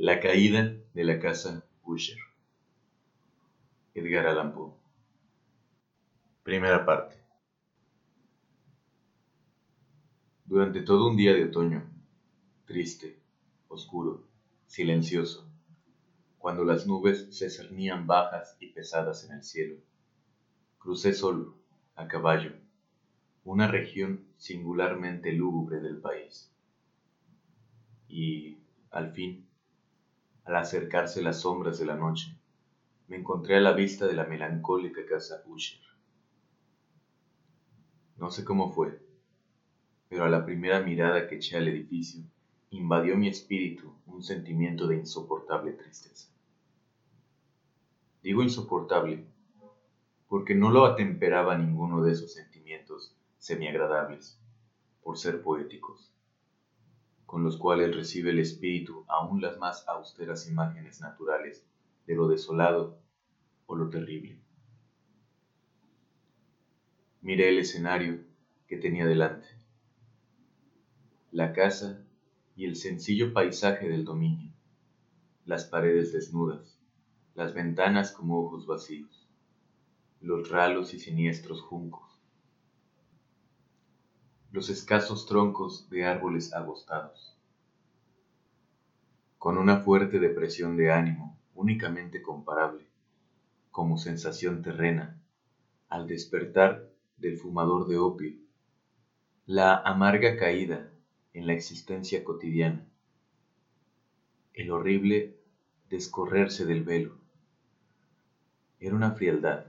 La caída de la casa Usher. Edgar Allan Poe. Primera parte. Durante todo un día de otoño, triste, oscuro, silencioso, cuando las nubes se cernían bajas y pesadas en el cielo, crucé solo, a caballo, una región singularmente lúgubre del país. Y, al fin, al acercarse las sombras de la noche, me encontré a la vista de la melancólica casa Usher. No sé cómo fue, pero a la primera mirada que eché al edificio, invadió mi espíritu un sentimiento de insoportable tristeza. Digo insoportable porque no lo atemperaba ninguno de esos sentimientos semiagradables, por ser poéticos con los cuales recibe el espíritu aún las más austeras imágenes naturales de lo desolado o lo terrible. Miré el escenario que tenía delante, la casa y el sencillo paisaje del dominio, las paredes desnudas, las ventanas como ojos vacíos, los ralos y siniestros juncos, los escasos troncos de árboles agostados. Con una fuerte depresión de ánimo únicamente comparable, como sensación terrena, al despertar del fumador de opio, la amarga caída en la existencia cotidiana, el horrible descorrerse del velo. Era una frialdad,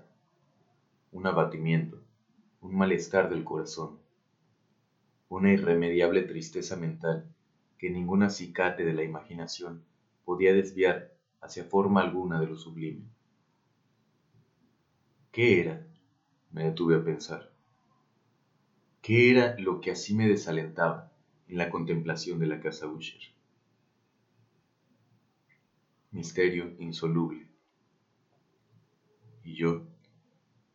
un abatimiento, un malestar del corazón una irremediable tristeza mental que ningún acicate de la imaginación podía desviar hacia forma alguna de lo sublime. ¿Qué era? me detuve a pensar. ¿Qué era lo que así me desalentaba en la contemplación de la casa Usher? Misterio insoluble. Y yo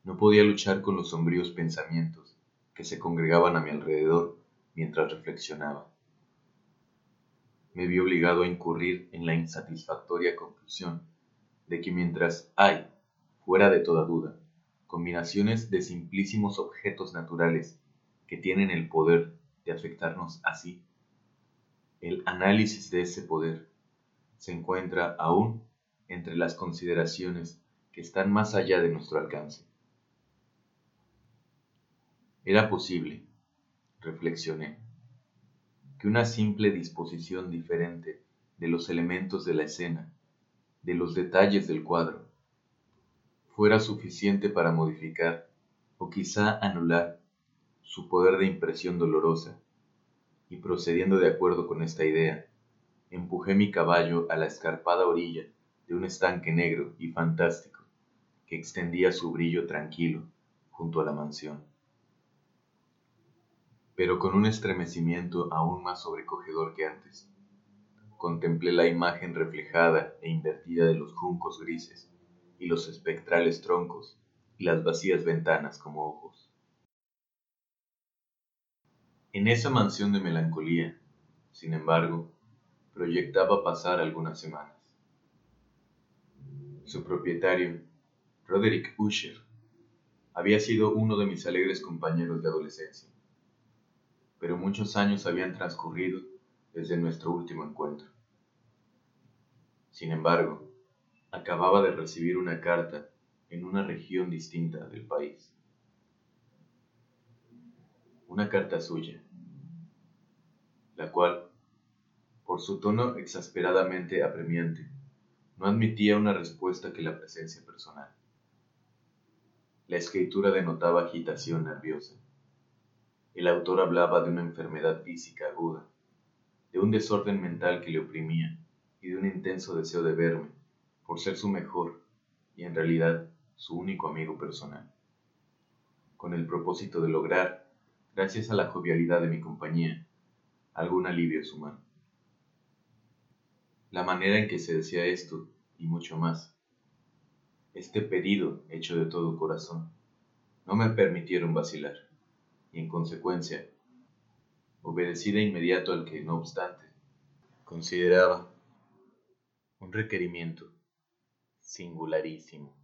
no podía luchar con los sombríos pensamientos que se congregaban a mi alrededor mientras reflexionaba. Me vi obligado a incurrir en la insatisfactoria conclusión de que mientras hay, fuera de toda duda, combinaciones de simplísimos objetos naturales que tienen el poder de afectarnos así, el análisis de ese poder se encuentra aún entre las consideraciones que están más allá de nuestro alcance. Era posible, reflexioné, que una simple disposición diferente de los elementos de la escena, de los detalles del cuadro, fuera suficiente para modificar o quizá anular su poder de impresión dolorosa, y procediendo de acuerdo con esta idea, empujé mi caballo a la escarpada orilla de un estanque negro y fantástico que extendía su brillo tranquilo junto a la mansión pero con un estremecimiento aún más sobrecogedor que antes. Contemplé la imagen reflejada e invertida de los juncos grises y los espectrales troncos y las vacías ventanas como ojos. En esa mansión de melancolía, sin embargo, proyectaba pasar algunas semanas. Su propietario, Roderick Usher, había sido uno de mis alegres compañeros de adolescencia pero muchos años habían transcurrido desde nuestro último encuentro. Sin embargo, acababa de recibir una carta en una región distinta del país. Una carta suya, la cual, por su tono exasperadamente apremiante, no admitía una respuesta que la presencia personal. La escritura denotaba agitación nerviosa el autor hablaba de una enfermedad física aguda, de un desorden mental que le oprimía y de un intenso deseo de verme, por ser su mejor y en realidad su único amigo personal, con el propósito de lograr, gracias a la jovialidad de mi compañía, algún alivio a su mano. La manera en que se decía esto y mucho más, este pedido hecho de todo corazón, no me permitieron vacilar y en consecuencia obedecí de inmediato al que, no obstante, consideraba un requerimiento singularísimo.